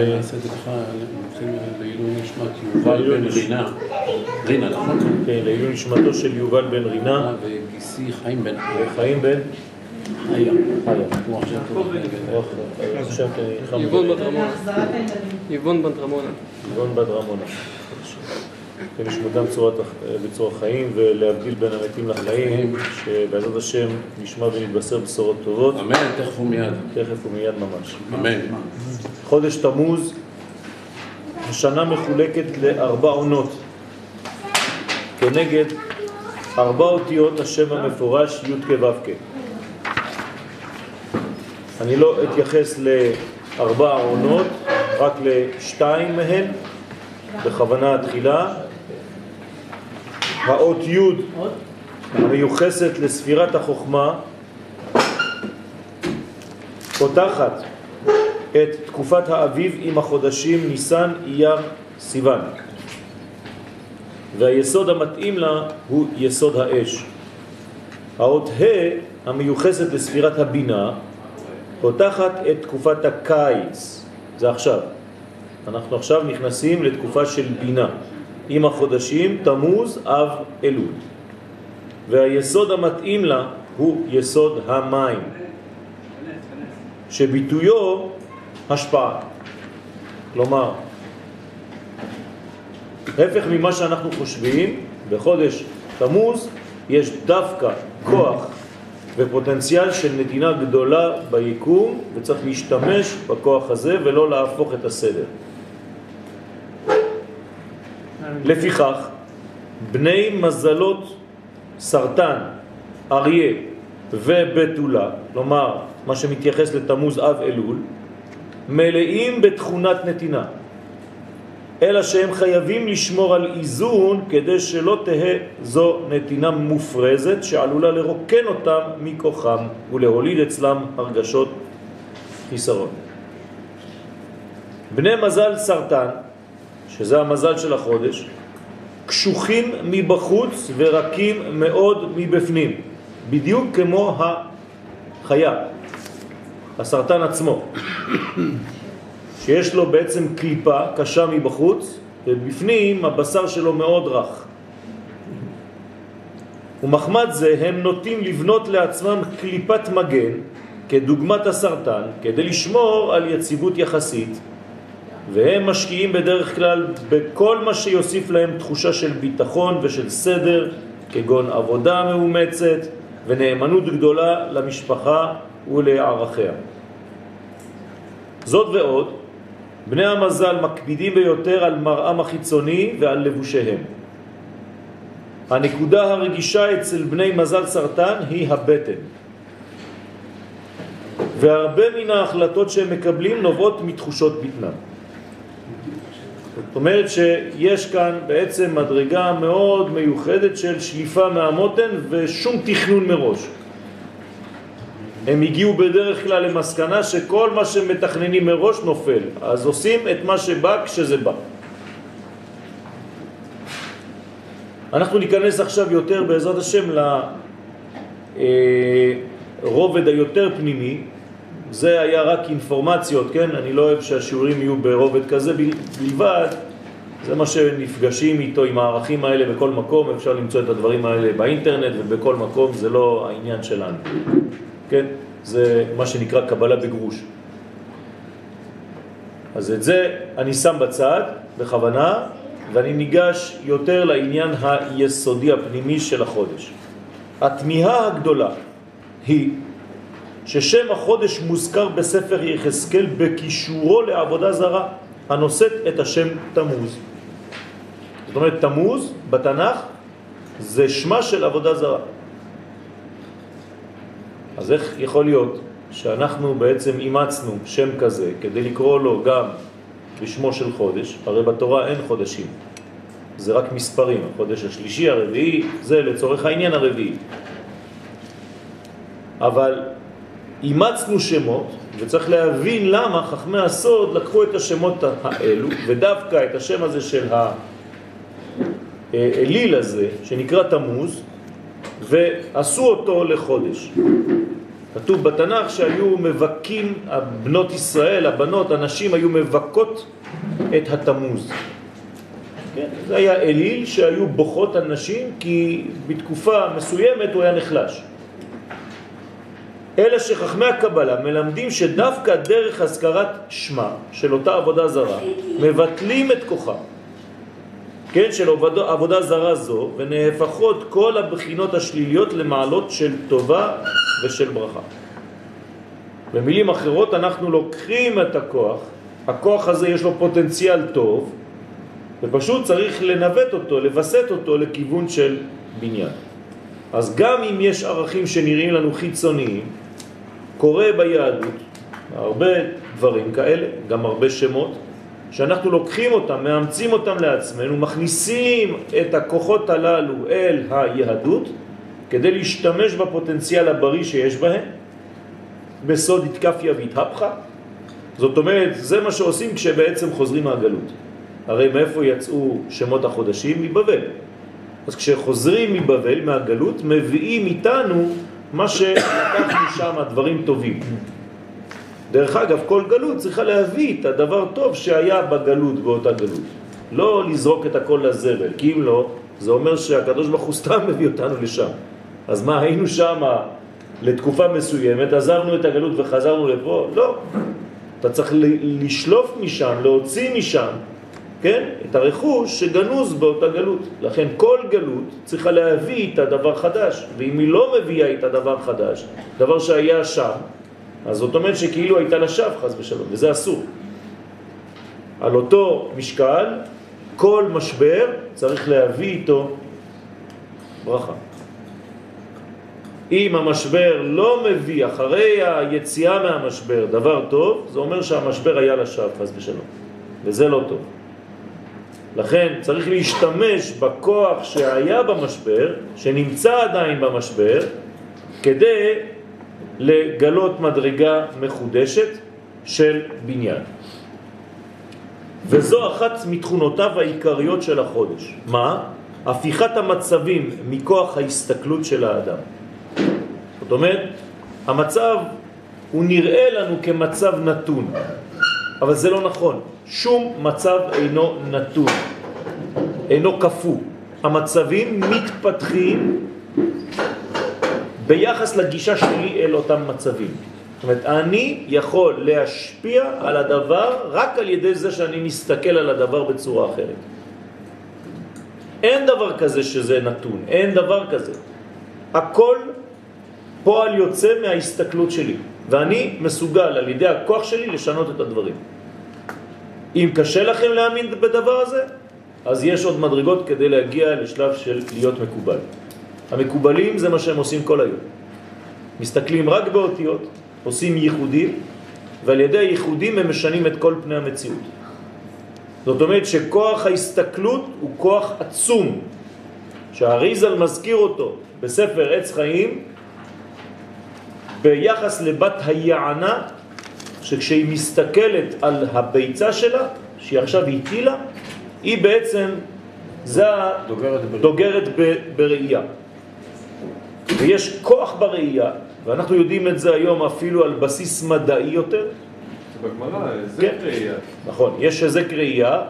נעשה את זה ככה, נתחיל לעילוי נשמת יובל בן רינה. רינה, נכון? כן, לעילוי נשמתו של יובל בן רינה וגיסי חיים בן וחיים בן חיה. חיה. הוא עכשיו טוב. עכשיו חם יבון בת רמונה. יבון בת רמונה. יבון בת רמונה. כן, לשמותם בצורת- בצורה חיים ולהבדיל בין המתים לחיים, שבעזרת השם נשמע ונתבשר בשורות טובות, אמן, תכף ומיד. תכף ומיד ממש. אמן. חודש תמוז, השנה מחולקת לארבע עונות, כנגד ארבע אותיות השם המפורש י' כו' כ'. אני לא אתייחס לארבע עונות, רק לשתיים מהן, בכוונה תחילה. האות י' המיוחסת לספירת החוכמה פותחת את תקופת האביב עם החודשים ניסן, אייר, סיוון. והיסוד המתאים לה הוא יסוד האש. האות ה' המיוחסת לספירת הבינה פותחת את תקופת הקיץ. זה עכשיו. אנחנו עכשיו נכנסים לתקופה של בינה עם החודשים תמוז, אב, אלול. והיסוד המתאים לה הוא יסוד המים, שביטויו השפעה. כלומר, ההפך ממה שאנחנו חושבים, בחודש תמוז יש דווקא כוח ופוטנציאל של נתינה גדולה ביקום, וצריך להשתמש בכוח הזה ולא להפוך את הסדר. לפיכך, בני מזלות סרטן, אריה ובתולה, כלומר, מה שמתייחס לתמוז אב אלול, מלאים בתכונת נתינה, אלא שהם חייבים לשמור על איזון כדי שלא תהא זו נתינה מופרזת שעלולה לרוקן אותם מכוחם ולהוליד אצלם הרגשות חיסרון. בני מזל סרטן, שזה המזל של החודש, קשוחים מבחוץ ורקים מאוד מבפנים, בדיוק כמו החיה, הסרטן עצמו, שיש לו בעצם קליפה קשה מבחוץ, ובפנים הבשר שלו מאוד רך. ומחמד זה הם נוטים לבנות לעצמם קליפת מגן, כדוגמת הסרטן, כדי לשמור על יציבות יחסית, והם משקיעים בדרך כלל בכל מה שיוסיף להם תחושה של ביטחון ושל סדר, כגון עבודה מאומצת ונאמנות גדולה למשפחה ולערכיה. זאת ועוד, בני המזל מקפידים ביותר על מראם החיצוני ועל לבושיהם. הנקודה הרגישה אצל בני מזל סרטן היא הבטן. והרבה מן ההחלטות שהם מקבלים נובעות מתחושות בטנם. זאת אומרת שיש כאן בעצם מדרגה מאוד מיוחדת של שליפה מהמותן ושום תכנון מראש. הם הגיעו בדרך כלל למסקנה שכל מה שמתכננים מראש נופל, אז עושים את מה שבא כשזה בא. אנחנו ניכנס עכשיו יותר בעזרת השם לרובד היותר פנימי, זה היה רק אינפורמציות, כן? אני לא אוהב שהשיעורים יהיו ברובד כזה בלבד, זה מה שנפגשים איתו עם הערכים האלה בכל מקום, אפשר למצוא את הדברים האלה באינטרנט ובכל מקום, זה לא העניין שלנו, כן? זה מה שנקרא קבלה בגרוש. אז את זה אני שם בצד בכוונה, ואני ניגש יותר לעניין היסודי הפנימי של החודש. התמיהה הגדולה היא ששם החודש מוזכר בספר יחזקאל בקישורו לעבודה זרה, הנושאת את השם תמוז. זאת אומרת, תמוז בתנ"ך זה שמה של עבודה זרה. אז איך יכול להיות שאנחנו בעצם אימצנו שם כזה כדי לקרוא לו גם בשמו של חודש, הרי בתורה אין חודשים, זה רק מספרים, החודש השלישי, הרביעי, זה לצורך העניין הרביעי. אבל אימצנו שמות, וצריך להבין למה חכמי הסוד לקחו את השמות האלו, ודווקא את השם הזה של האליל הזה, שנקרא תמוז, ועשו אותו לחודש. כתוב בתנ"ך שהיו מבקים, בנות ישראל, הבנות, הנשים היו מבקות את התמוז. כן, זה היה אליל שהיו בוכות הנשים כי בתקופה מסוימת הוא היה נחלש. אלא שחכמי הקבלה מלמדים שדווקא דרך הזכרת שמה של אותה עבודה זרה מבטלים את כוחה כן, של עבודה, עבודה זרה זו ונהפכות כל הבחינות השליליות למעלות של טובה ושל ברכה. במילים אחרות אנחנו לוקחים את הכוח, הכוח הזה יש לו פוטנציאל טוב ופשוט צריך לנווט אותו, לבסט אותו לכיוון של בניין. אז גם אם יש ערכים שנראים לנו חיצוניים, קורה ביהדות הרבה דברים כאלה, גם הרבה שמות, שאנחנו לוקחים אותם, מאמצים אותם לעצמנו, מכניסים את הכוחות הללו אל היהדות כדי להשתמש בפוטנציאל הבריא שיש בהם, בסוד התקפיה והתהפכה. זאת אומרת, זה מה שעושים כשבעצם חוזרים מהגלות. הרי מאיפה יצאו שמות החודשים? מבבל. אז כשחוזרים מבבל, מהגלות, מביאים איתנו מה שלקחנו שם דברים טובים. דרך אגב, כל גלות צריכה להביא את הדבר טוב שהיה בגלות, באותה גלות. לא לזרוק את הכל לזבל, כי אם לא, זה אומר שהקדוש ברוך הוא סתם מביא אותנו לשם. אז מה, היינו שם לתקופה מסוימת, עזרנו את הגלות וחזרנו לפה? לא. אתה צריך לשלוף משם, להוציא משם, כן? את הרכוש שגנוז באותה גלות. לכן כל גלות צריכה להביא את הדבר חדש, ואם היא לא מביאה את הדבר חדש, דבר שהיה שם, אז זאת אומרת שכאילו הייתה לשווא חס ושלום, וזה אסור. על אותו משקל, כל משבר צריך להביא איתו ברכה. אם המשבר לא מביא אחרי היציאה מהמשבר דבר טוב, זה אומר שהמשבר היה לשווא חס ושלום, וזה לא טוב. לכן צריך להשתמש בכוח שהיה במשבר, שנמצא עדיין במשבר, כדי לגלות מדרגה מחודשת של בניין. וזו אחת מתכונותיו העיקריות של החודש. מה? הפיכת המצבים מכוח ההסתכלות של האדם. זאת אומרת, המצב הוא נראה לנו כמצב נתון, אבל זה לא נכון. שום מצב אינו נתון, אינו כפו. המצבים מתפתחים ביחס לגישה שלי אל אותם מצבים. זאת אומרת, אני יכול להשפיע על הדבר רק על ידי זה שאני מסתכל על הדבר בצורה אחרת. אין דבר כזה שזה נתון, אין דבר כזה. הכל פועל יוצא מההסתכלות שלי, ואני מסוגל על ידי הכוח שלי לשנות את הדברים. אם קשה לכם להאמין בדבר הזה, אז יש עוד מדרגות כדי להגיע לשלב של להיות מקובל. המקובלים זה מה שהם עושים כל היום. מסתכלים רק באותיות, עושים ייחודים, ועל ידי הייחודים הם משנים את כל פני המציאות. זאת אומרת שכוח ההסתכלות הוא כוח עצום, שהאריזל מזכיר אותו בספר עץ חיים ביחס לבת היענה, שכשהיא מסתכלת על הביצה שלה, שהיא עכשיו הטילה, היא בעצם, זה דוגרת בראייה. ויש כוח בראייה, ואנחנו יודעים את זה היום אפילו על בסיס מדעי יותר. בגמרא, היזק כן. ראייה. נכון, יש היזק ראייה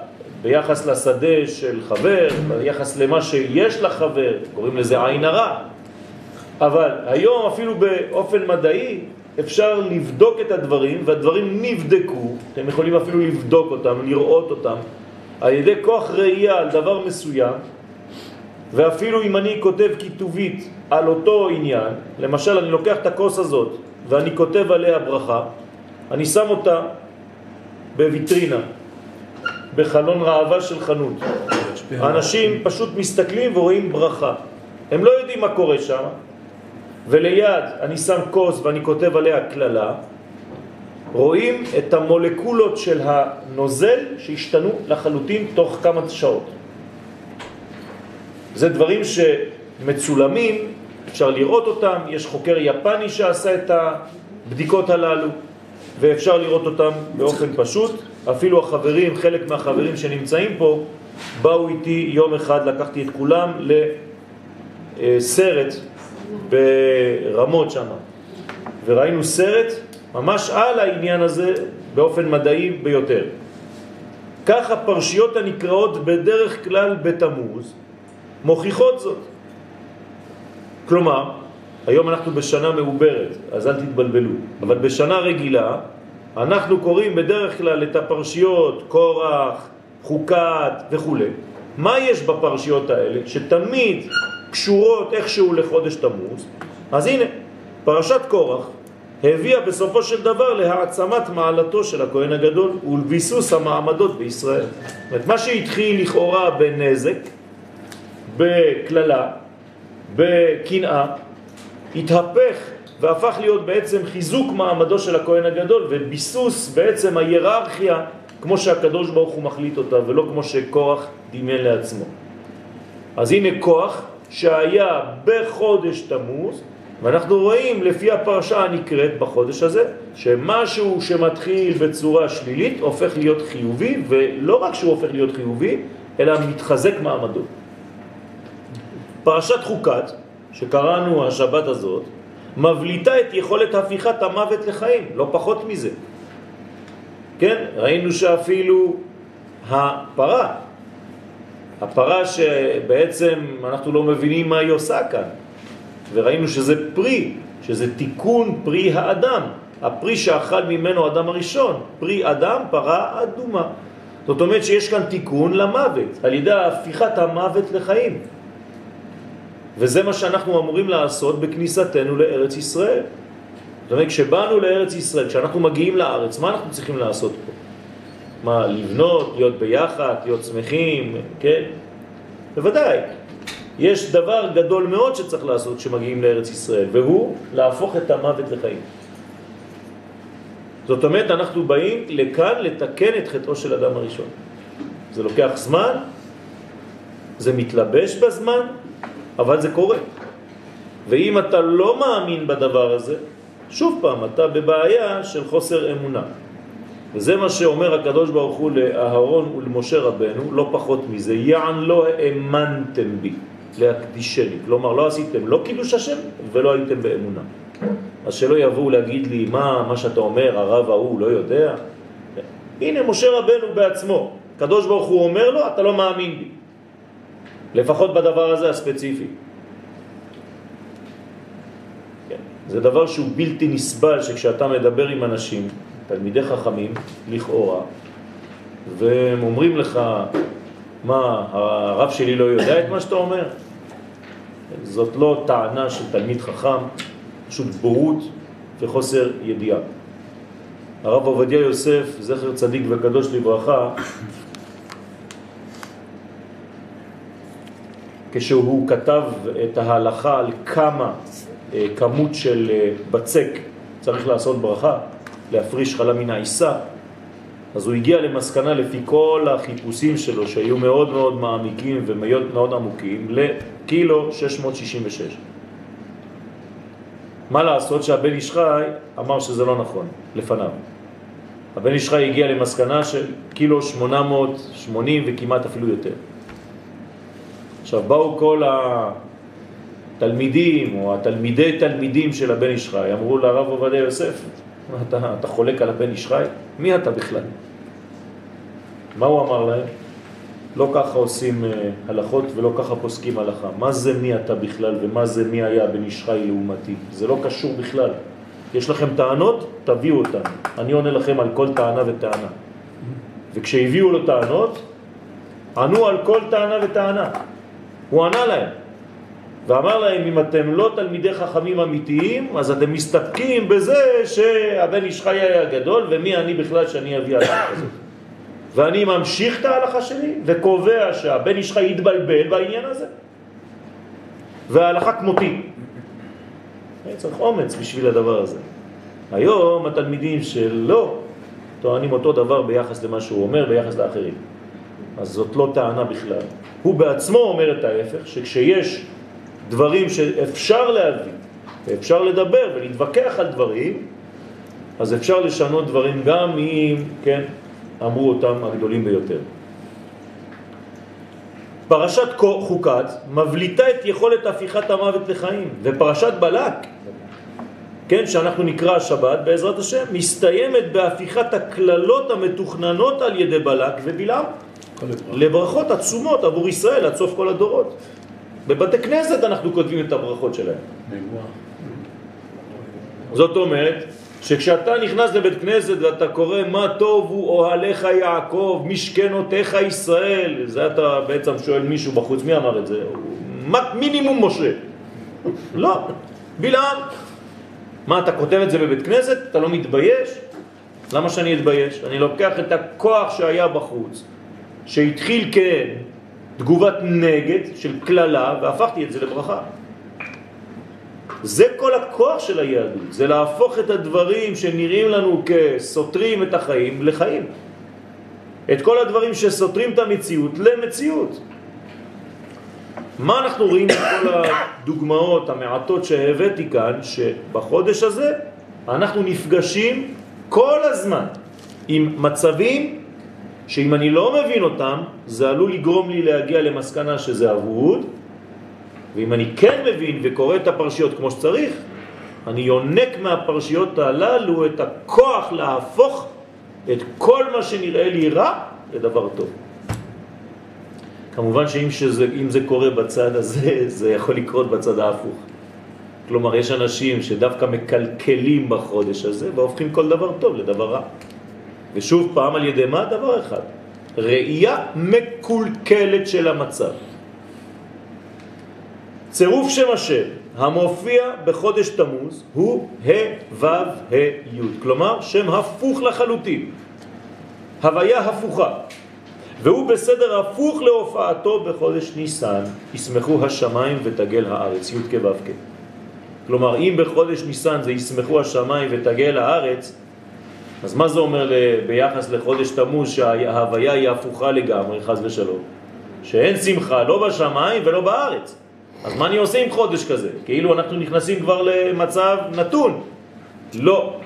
ביחס לשדה של חבר, ביחס למה שיש לחבר, קוראים לזה עין הרע. אבל היום אפילו באופן מדעי אפשר לבדוק את הדברים, והדברים נבדקו, אתם יכולים אפילו לבדוק אותם, לראות אותם, על ידי כוח ראייה על דבר מסוים, ואפילו אם אני כותב כיתובית על אותו עניין, למשל אני לוקח את הכוס הזאת ואני כותב עליה ברכה, אני שם אותה בוויטרינה, בחלון ראווה של חנות. האנשים פשוט מסתכלים ורואים ברכה. הם לא יודעים מה קורה שם, וליד אני שם כוס ואני כותב עליה כללה, רואים את המולקולות של הנוזל שהשתנו לחלוטין תוך כמה שעות. זה דברים שמצולמים, אפשר לראות אותם, יש חוקר יפני שעשה את הבדיקות הללו ואפשר לראות אותם באופן פשוט. אפילו החברים, חלק מהחברים שנמצאים פה, באו איתי יום אחד, לקחתי את כולם לסרט ברמות שם. וראינו סרט ממש על העניין הזה באופן מדעי ביותר. כך הפרשיות הנקראות בדרך כלל בתמוז מוכיחות זאת. כלומר, היום אנחנו בשנה מעוברת, אז אל תתבלבלו, אבל בשנה רגילה אנחנו קוראים בדרך כלל את הפרשיות קורח, חוקת וכו'. מה יש בפרשיות האלה שתמיד קשורות איכשהו לחודש תמוז? אז הנה, פרשת קורח הביאה בסופו של דבר להעצמת מעלתו של הכהן הגדול ולביסוס המעמדות בישראל. זאת אומרת, מה שהתחיל לכאורה בנזק, בכללה, בקנאה, התהפך והפך להיות בעצם חיזוק מעמדו של הכהן הגדול וביסוס בעצם ההיררכיה כמו שהקדוש ברוך הוא מחליט אותה ולא כמו שכוח דמיין לעצמו. אז הנה כוח שהיה בחודש תמוז ואנחנו רואים לפי הפרשה הנקראת בחודש הזה שמשהו שמתחיל בצורה שלילית הופך להיות חיובי ולא רק שהוא הופך להיות חיובי אלא מתחזק מעמדו. פרשת חוקת שקראנו השבת הזאת מבליטה את יכולת הפיכת המוות לחיים, לא פחות מזה. כן, ראינו שאפילו הפרה, הפרה שבעצם אנחנו לא מבינים מה היא עושה כאן, וראינו שזה פרי, שזה תיקון פרי האדם, הפרי שאכל ממנו אדם הראשון, פרי אדם, פרה אדומה. זאת אומרת שיש כאן תיקון למוות, על ידי הפיכת המוות לחיים. וזה מה שאנחנו אמורים לעשות בכניסתנו לארץ ישראל. זאת אומרת, כשבאנו לארץ ישראל, כשאנחנו מגיעים לארץ, מה אנחנו צריכים לעשות פה? מה, לבנות, להיות ביחד, להיות שמחים, כן? בוודאי. יש דבר גדול מאוד שצריך לעשות כשמגיעים לארץ ישראל, והוא להפוך את המוות לחיים. זאת אומרת, אנחנו באים לכאן לתקן את חטאו של אדם הראשון. זה לוקח זמן, זה מתלבש בזמן, אבל זה קורה. ואם אתה לא מאמין בדבר הזה, שוב פעם, אתה בבעיה של חוסר אמונה. וזה מה שאומר הקדוש ברוך הוא לאהרון ולמשה רבנו, לא פחות מזה, יען לא האמנתם בי להקדישני. כלומר, לא עשיתם לא קידוש השם ולא הייתם באמונה. אז שלא יבואו להגיד לי, מה, מה שאתה אומר, הרב ההוא לא יודע. הנה, משה רבנו בעצמו, קדוש ברוך הוא אומר לו, אתה לא מאמין בי. לפחות בדבר הזה הספציפי. כן. זה דבר שהוא בלתי נסבל שכשאתה מדבר עם אנשים, תלמידי חכמים, לכאורה, והם אומרים לך, מה, הרב שלי לא יודע את מה שאתה אומר? זאת לא טענה של תלמיד חכם, פשוט בורות וחוסר ידיעה. הרב עובדיה יוסף, זכר צדיק וקדוש לברכה, כשהוא כתב את ההלכה על כמה אה, כמות של אה, בצק צריך לעשות ברכה, להפריש חלה מן העיסה, אז הוא הגיע למסקנה לפי כל החיפושים שלו, שהיו מאוד מאוד מעמיקים ומאוד מאוד עמוקים, לקילו 666. מה לעשות שהבן ישחי אמר שזה לא נכון, לפניו. הבן ישחי הגיע למסקנה של קילו 880 וכמעט אפילו יותר. עכשיו באו כל התלמידים או התלמידי תלמידים של הבן איש חי, אמרו לרב עובדיה יוסף, אתה, אתה חולק על הבן איש חי? מי אתה בכלל? מה הוא אמר להם? לא ככה עושים אה, הלכות ולא ככה פוסקים הלכה. מה זה מי אתה בכלל ומה זה מי היה בן איש חי לעומתי? זה לא קשור בכלל. יש לכם טענות? תביאו אותן. אני עונה לכם על כל טענה וטענה. וכשהביאו לו טענות, ענו על כל טענה וטענה. הוא ענה להם ואמר להם, אם אתם לא תלמידי חכמים אמיתיים, אז אתם מסתפקים בזה שהבן איש חי היה גדול, ומי אני בכלל שאני אביא הלכה כזאת. ואני ממשיך את ההלכה שלי וקובע שהבן איש חי יתבלבל בעניין הזה. וההלכה כמותי. צריך אומץ בשביל הדבר הזה. היום התלמידים שלא טוענים אותו דבר ביחס למה שהוא אומר, ביחס לאחרים. אז זאת לא טענה בכלל. הוא בעצמו אומר את ההפך, שכשיש דברים שאפשר להביא, ואפשר לדבר ולהתווכח על דברים, אז אפשר לשנות דברים גם אם, כן, אמרו אותם הגדולים ביותר. פרשת חוקת מבליטה את יכולת הפיכת המוות לחיים, ופרשת בלק כן, שאנחנו נקרא השבת בעזרת השם, מסתיימת בהפיכת הכללות המתוכננות על ידי בלק ובלעם. לברכות עצומות עבור ישראל עד סוף כל הדורות. בבתי כנסת אנחנו כותבים את הברכות שלהם. זאת אומרת שכשאתה נכנס לבית כנסת ואתה קורא מה טוב הוא אוהליך יעקב, משכנותיך ישראל, זה אתה בעצם שואל מישהו בחוץ, מי אמר את זה? מה- מינימום משה. לא, בלעם. מה, אתה כותב את זה בבית כנסת? אתה לא מתבייש? למה שאני אתבייש? אני לוקח את הכוח שהיה בחוץ, שהתחיל כתגובת נגד של כללה, והפכתי את זה לברכה. זה כל הכוח של היהדות, זה להפוך את הדברים שנראים לנו כסותרים את החיים לחיים. את כל הדברים שסותרים את המציאות למציאות. מה אנחנו רואים בכל הדוגמאות המעטות שהבאתי כאן, שבחודש הזה אנחנו נפגשים כל הזמן עם מצבים שאם אני לא מבין אותם, זה עלול לגרום לי להגיע למסקנה שזה אבוד, ואם אני כן מבין וקורא את הפרשיות כמו שצריך, אני יונק מהפרשיות הללו את הכוח להפוך את כל מה שנראה לי רע לדבר טוב. כמובן שאם שזה, זה קורה בצד הזה, זה יכול לקרות בצד ההפוך. כלומר, יש אנשים שדווקא מקלקלים בחודש הזה והופכים כל דבר טוב לדבר רע. ושוב פעם על ידי מה? דבר אחד, ראייה מקולקלת של המצב. צירוף שם השם המופיע בחודש תמוז הוא ה' ו' ה' י', כלומר שם הפוך לחלוטין, הוויה הפוכה, והוא בסדר הפוך להופעתו בחודש ניסן, ישמחו השמיים ותגל הארץ, י' כ' ו' כ'. כלומר, אם בחודש ניסן זה ישמחו השמיים ותגל הארץ, אז מה זה אומר ביחס לחודש תמוז שההוויה היא הפוכה לגמרי, חז ושלום? שאין שמחה לא בשמיים ולא בארץ. אז מה אני עושה עם חודש כזה? כאילו אנחנו נכנסים כבר למצב נתון. לא.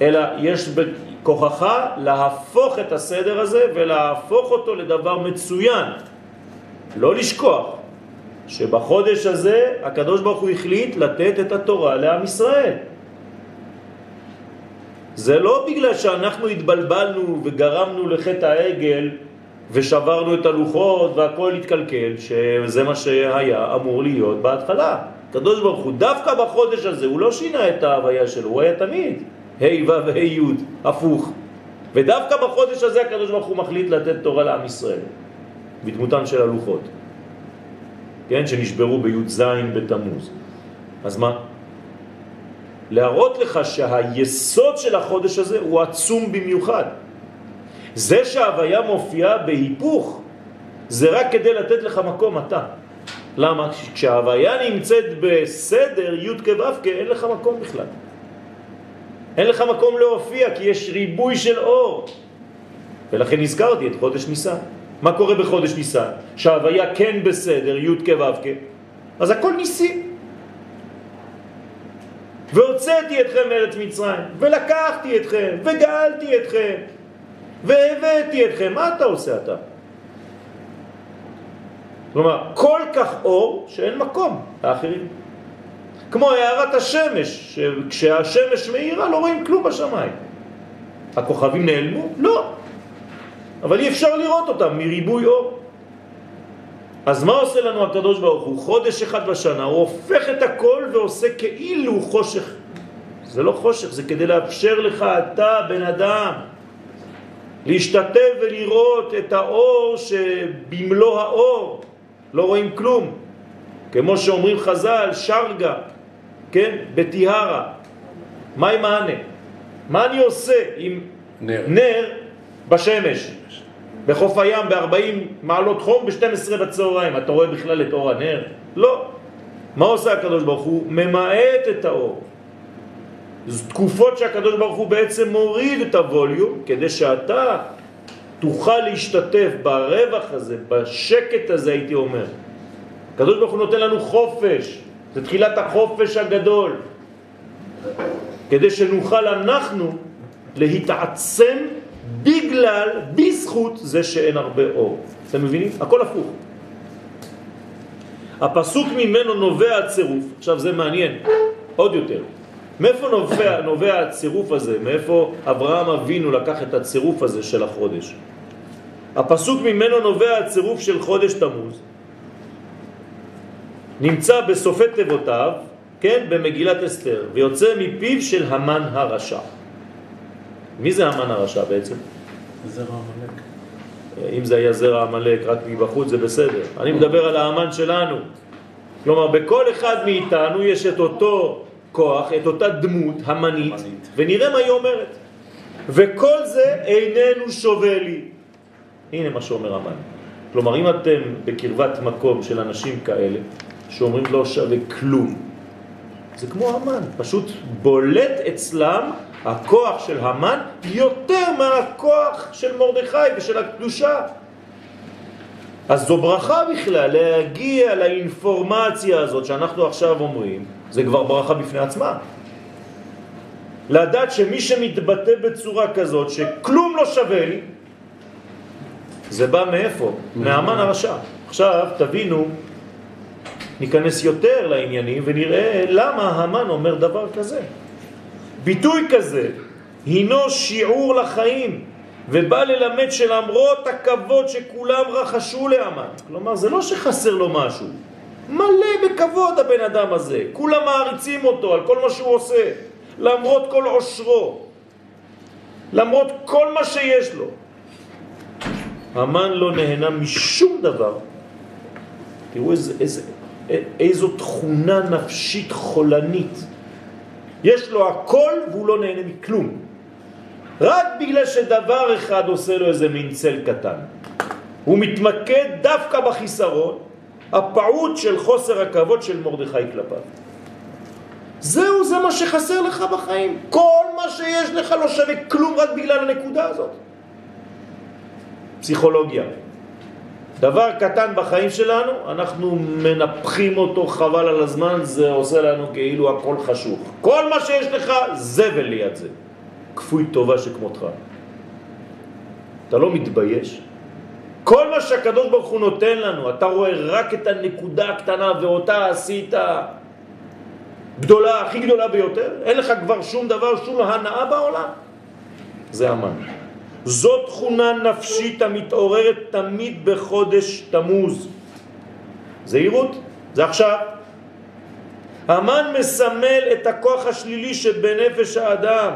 אלא יש בכוחך להפוך את הסדר הזה ולהפוך אותו לדבר מצוין. לא לשכוח שבחודש הזה הקדוש ברוך הוא החליט לתת את התורה לעם ישראל. זה לא בגלל שאנחנו התבלבלנו וגרמנו לחטא העגל ושברנו את הלוחות והכל התקלקל, שזה מה שהיה אמור להיות בהתחלה. הקדוש ברוך הוא, דווקא בחודש הזה, הוא לא שינה את ההוויה שלו, הוא היה תמיד ה' ו' ה' י', הפוך. ודווקא בחודש הזה הקדוש ברוך הוא מחליט לתת תורה לעם ישראל, בדמותם של הלוחות, כן, שנשברו בי"ז בתמוז. אז מה? להראות לך שהיסוד של החודש הזה הוא עצום במיוחד. זה שההוויה מופיעה בהיפוך, זה רק כדי לתת לך מקום אתה. למה? כשההוויה נמצאת בסדר י' כו' אין לך מקום בכלל. אין לך מקום להופיע כי יש ריבוי של אור. ולכן הזכרתי את חודש ניסן. מה קורה בחודש ניסן? שההוויה כן בסדר י' כו' אז הכל ניסים. והוצאתי אתכם מארץ מצרים, ולקחתי אתכם, וגאלתי אתכם, והבאתי אתכם. מה אתה עושה אתה? כלומר, כל כך אור שאין מקום לאחרים. כמו הערת השמש, שכשהשמש מאירה לא רואים כלום בשמיים. הכוכבים נעלמו? לא. אבל אי אפשר לראות אותם מריבוי אור. אז מה עושה לנו הקדוש ברוך הוא? חודש אחד בשנה הוא הופך את הכל ועושה כאילו חושך. זה לא חושך, זה כדי לאפשר לך, אתה בן אדם, להשתתף ולראות את האור שבמלוא האור לא רואים כלום. כמו שאומרים חז"ל, שרגה, כן? בתיהרה. מה עם הענה? מה אני עושה עם נר. נר בשמש? בחוף הים ב-40 מעלות חום ב-12 בצהריים. אתה רואה בכלל את אור הנר? לא. מה עושה הקדוש ברוך הוא? ממעט את האור. זו תקופות שהקדוש ברוך הוא בעצם מוריד את הווליום כדי שאתה תוכל להשתתף ברווח הזה, בשקט הזה הייתי אומר. הקדוש ברוך הוא נותן לנו חופש, זה תחילת החופש הגדול, כדי שנוכל אנחנו להתעצם בגלל, בזכות זה שאין הרבה אור. אתם מבינים? הכל הפוך. הפסוק ממנו נובע הצירוף, עכשיו זה מעניין, עוד יותר. מאיפה נובע, נובע הצירוף הזה? מאיפה אברהם אבינו לקח את הצירוף הזה של החודש? הפסוק ממנו נובע הצירוף של חודש תמוז. נמצא בסופי תיבותיו, כן, במגילת אסתר, ויוצא מפיו של המן הרשע. מי זה המן הרשע בעצם? זרע עמלק. אם זה היה זרע עמלק רק מבחוץ זה בסדר. אני מדבר על האמן שלנו. כלומר, בכל אחד מאיתנו יש את אותו כוח, את אותה דמות המנית, המנית. ונראה מה היא אומרת. וכל זה איננו שווה לי. הנה מה שאומר המן. כלומר, אם אתם בקרבת מקום של אנשים כאלה, שאומרים לא שווה כלום, זה כמו המן, פשוט בולט אצלם הכוח של המן יותר מהכוח של מרדכי ושל הקדושה. אז זו ברכה בכלל להגיע לאינפורמציה הזאת שאנחנו עכשיו אומרים, זה כבר ברכה בפני עצמה. לדעת שמי שמתבטא בצורה כזאת שכלום לא שווה לי, זה בא מאיפה? מהמן הרשע. עכשיו תבינו, ניכנס יותר לעניינים ונראה למה המן אומר דבר כזה. ביטוי כזה הינו שיעור לחיים ובא ללמד שלמרות הכבוד שכולם רחשו לאמן, כלומר זה לא שחסר לו משהו, מלא בכבוד הבן אדם הזה, כולם מעריצים אותו על כל מה שהוא עושה, למרות כל עושרו, למרות כל מה שיש לו. המן לא נהנה משום דבר. תראו איזה, איזה, איזו תכונה נפשית חולנית. יש לו הכל והוא לא נהנה מכלום. רק בגלל שדבר אחד עושה לו איזה מין צל קטן. הוא מתמקד דווקא בחיסרון, הפעוט של חוסר הכבוד של מרדכי כלפיו. זהו, זה מה שחסר לך בחיים. כל מה שיש לך לא שווה כלום רק בגלל הנקודה הזאת. פסיכולוגיה. דבר קטן בחיים שלנו, אנחנו מנפחים אותו חבל על הזמן, זה עושה לנו כאילו הכל חשוך. כל מה שיש לך, זבל ליד זה. כפוי טובה שכמותך. אתה לא מתבייש? כל מה שהקדוש ברוך הוא נותן לנו, אתה רואה רק את הנקודה הקטנה ואותה עשית גדולה, הכי גדולה ביותר? אין לך כבר שום דבר, שום הנאה בעולם? זה המן. זאת תכונה נפשית המתעוררת תמיד בחודש תמוז. זהירות, זה עכשיו. המן מסמל את הכוח השלילי שבנפש האדם.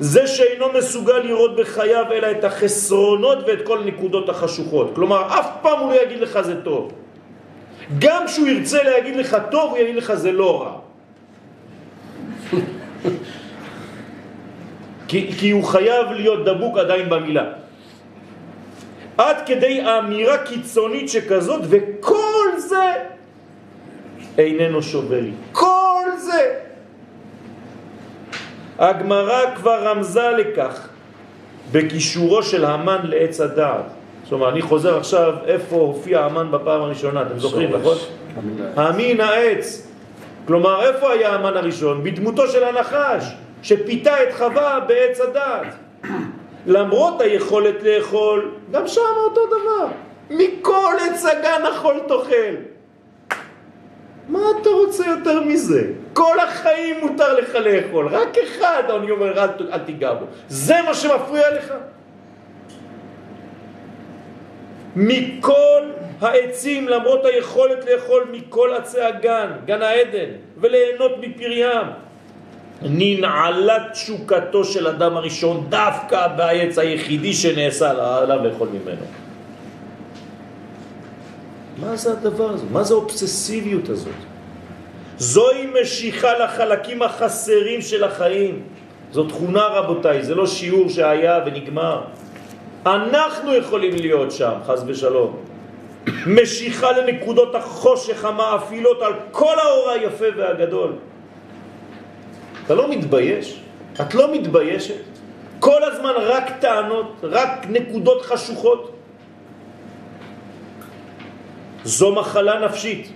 זה שאינו מסוגל לראות בחייו אלא את החסרונות ואת כל הנקודות החשוכות. כלומר, אף פעם הוא לא יגיד לך זה טוב. גם כשהוא ירצה להגיד לך טוב, הוא יגיד לך זה לא רע. כי, כי הוא חייב להיות דבוק עדיין במילה. עד כדי אמירה קיצונית שכזאת, וכל זה איננו שווה לי. כל זה. הגמרא כבר רמזה לכך בקישורו של המן לעץ הדעת. זאת אומרת, אני חוזר עכשיו איפה הופיע המן בפעם הראשונה, אתם זוכרים, נכון? המין העץ. כלומר, איפה היה המן הראשון? בדמותו של הנחש, שפיתה את חווה בעץ הדעת. למרות היכולת לאכול, גם שם אותו דבר. מכל עץ הגן אכול תאכל. מה אתה רוצה יותר מזה? כל החיים מותר לך לאכול, רק אחד, אני אומר, אל, אל תיגע בו. זה מה שמפריע לך? מכל העצים, למרות היכולת לאכול מכל עצי הגן, גן העדן, וליהנות מפריים, ננעלה תשוקתו של אדם הראשון דווקא בעץ היחידי שנעשה עליו לאכול ממנו. מה זה הדבר הזה? מה זה האובססיביות הזאת? זוהי משיכה לחלקים החסרים של החיים. זו תכונה רבותיי, זה לא שיעור שהיה ונגמר. אנחנו יכולים להיות שם, חז ושלום. משיכה לנקודות החושך המאפילות על כל האור היפה והגדול. אתה לא מתבייש? את לא מתביישת? כל הזמן רק טענות, רק נקודות חשוכות. זו מחלה נפשית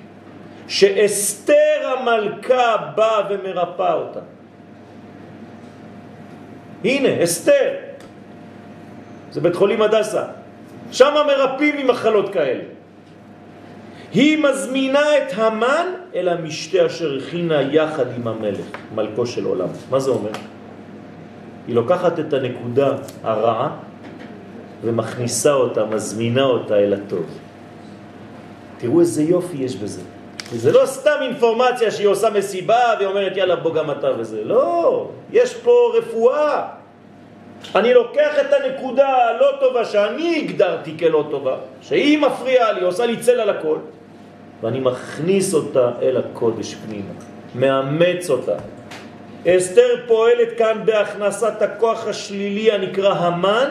שאסתר המלכה באה ומרפאה אותה. הנה, אסתר. זה בית חולים הדסה. שם מרפאים ממחלות כאלה. היא מזמינה את המן אל המשתה אשר הכינה יחד עם המלך, מלכו של עולם. מה זה אומר? היא לוקחת את הנקודה הרעה ומכניסה אותה, מזמינה אותה אל הטוב. תראו איזה יופי יש בזה. זה לא סתם אינפורמציה שהיא עושה מסיבה והיא אומרת יאללה בוא גם אתה וזה. לא, יש פה רפואה. אני לוקח את הנקודה הלא טובה שאני הגדרתי כלא טובה, שהיא מפריעה לי, עושה לי צל על הכל, ואני מכניס אותה אל הקודש פנימה, מאמץ אותה. אסתר פועלת כאן בהכנסת הכוח השלילי הנקרא המן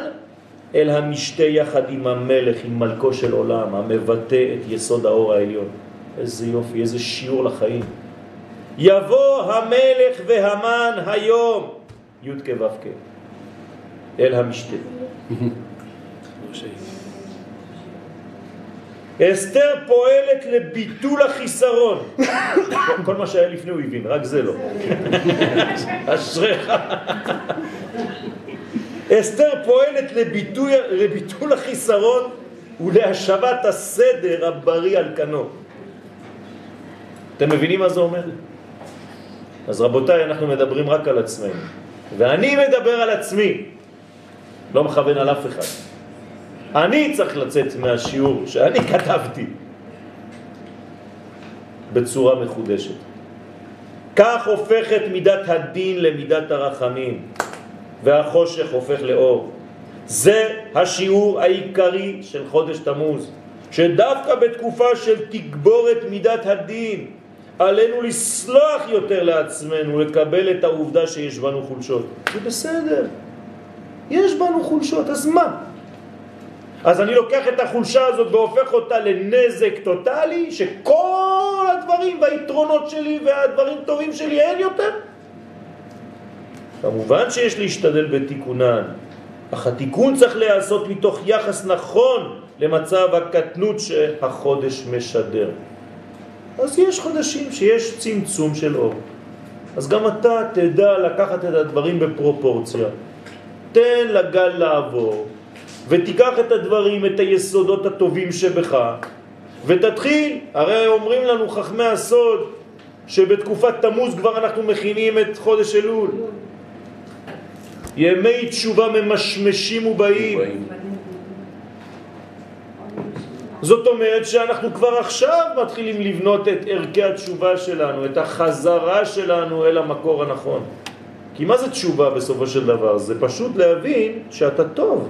אל המשתה יחד עם המלך, עם מלכו של עולם, המבטא את יסוד האור העליון. איזה יופי, איזה שיעור לחיים. יבוא המלך והמן היום, י' כו' אל המשתה. אסתר פועלת לביטול החיסרון. כל מה שהיה לפני הוא הבין, רק זה לא. אשריך. אסתר פועלת לביטוי, לביטול החיסרון ולהשבת הסדר הבריא על כנו. אתם מבינים מה זה אומר? אז רבותיי, אנחנו מדברים רק על עצמנו. ואני מדבר על עצמי, לא מכוון על אף אחד. אני צריך לצאת מהשיעור שאני כתבתי בצורה מחודשת. כך הופכת מידת הדין למידת הרחמים. והחושך הופך לאור. זה השיעור העיקרי של חודש תמוז, שדווקא בתקופה של תגבורת מידת הדין, עלינו לסלוח יותר לעצמנו, לקבל את העובדה שיש בנו חולשות. זה בסדר, יש בנו חולשות, אז מה? אז אני לוקח את החולשה הזאת והופך אותה לנזק טוטלי, שכל הדברים והיתרונות שלי והדברים טובים שלי אין יותר? כמובן שיש להשתדל בתיקונן, אך התיקון צריך להיעשות מתוך יחס נכון למצב הקטנות שהחודש משדר. אז יש חודשים שיש צמצום של אור. אז גם אתה תדע לקחת את הדברים בפרופורציה. תן לגל לעבור, ותיקח את הדברים, את היסודות הטובים שבך, ותתחיל. הרי אומרים לנו חכמי הסוד שבתקופת תמוז כבר אנחנו מכינים את חודש אלול. ימי תשובה ממשמשים ובאים. זאת אומרת שאנחנו כבר עכשיו מתחילים לבנות את ערכי התשובה שלנו, את החזרה שלנו אל המקור הנכון. כי מה זה תשובה בסופו של דבר? זה פשוט להבין שאתה טוב,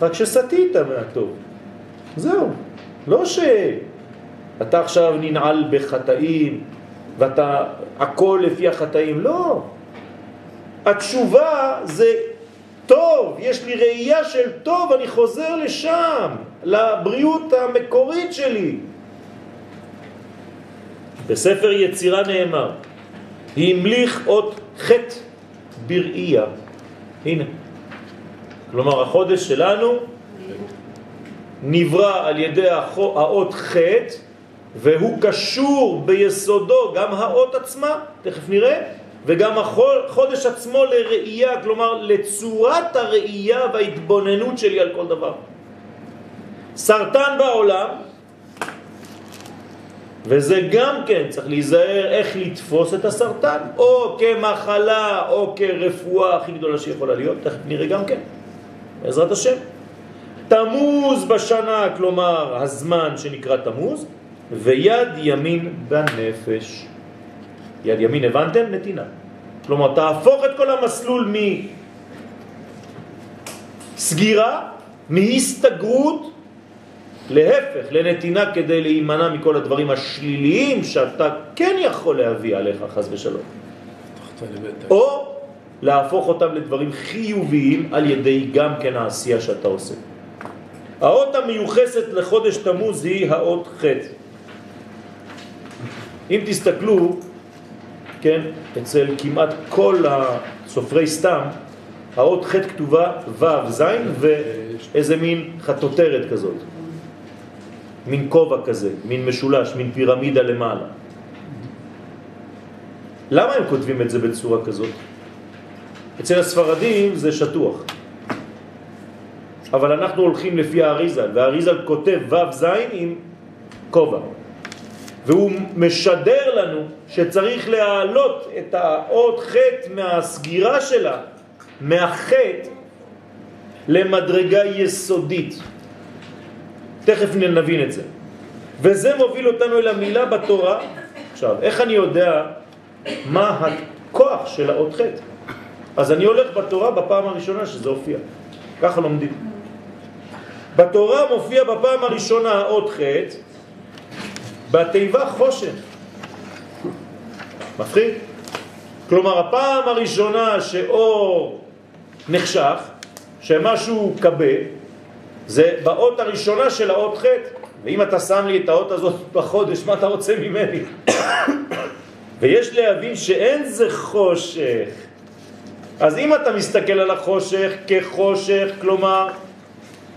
רק שסטית מהטוב. זהו. לא שאתה עכשיו ננעל בחטאים ואתה הכל לפי החטאים, לא. התשובה זה טוב, יש לי ראייה של טוב, אני חוזר לשם, לבריאות המקורית שלי. בספר יצירה נאמר, המליך אות חטא בראייה. הנה. כלומר, החודש שלנו נברא על ידי האות חטא, והוא קשור ביסודו, גם האות עצמה, תכף נראה, וגם החודש עצמו לראייה, כלומר לצורת הראייה וההתבוננות שלי על כל דבר. סרטן בעולם, וזה גם כן, צריך להיזהר איך לתפוס את הסרטן, או כמחלה או כרפואה הכי גדולה שיכולה להיות, תכף נראה גם כן, בעזרת השם. תמוז בשנה, כלומר הזמן שנקרא תמוז, ויד ימין בנפש. יד ימין הבנתם? נתינה. כלומר, תהפוך את כל המסלול מסגירה, מהסתגרות, להפך, לנתינה כדי להימנע מכל הדברים השליליים שאתה כן יכול להביא עליך, חס ושלום. או להפוך אותם לדברים חיוביים על ידי גם כן העשייה שאתה עושה. האות המיוחסת לחודש תמוז היא האות ח'. אם תסתכלו, כן, אצל כמעט כל הסופרי סתם, האות ח' כתובה ו' ז' ואיזה מין חטוטרת כזאת. מין כובע כזה, מין משולש, מין פירמידה למעלה. למה הם כותבים את זה בצורה כזאת? אצל הספרדים זה שטוח. אבל אנחנו הולכים לפי האריזל, והאריזל כותב ו' ז' עם כובע. והוא משדר לנו שצריך להעלות את האות חטא מהסגירה שלה, מהחטא, למדרגה יסודית. תכף נבין את זה. וזה מוביל אותנו אל המילה בתורה. עכשיו, איך אני יודע מה הכוח של האות חטא? אז אני הולך בתורה בפעם הראשונה שזה הופיע. ככה לומדים. בתורה מופיע בפעם הראשונה האות חטא בתיבה חושן. מפחיד? כלומר, הפעם הראשונה שאור נחשך, שמשהו קבה, זה באות הראשונה של האות חטא. ואם אתה שם לי את האות הזאת בחודש, מה אתה רוצה ממני? ויש להבין שאין זה חושך. אז אם אתה מסתכל על החושך כחושך, כלומר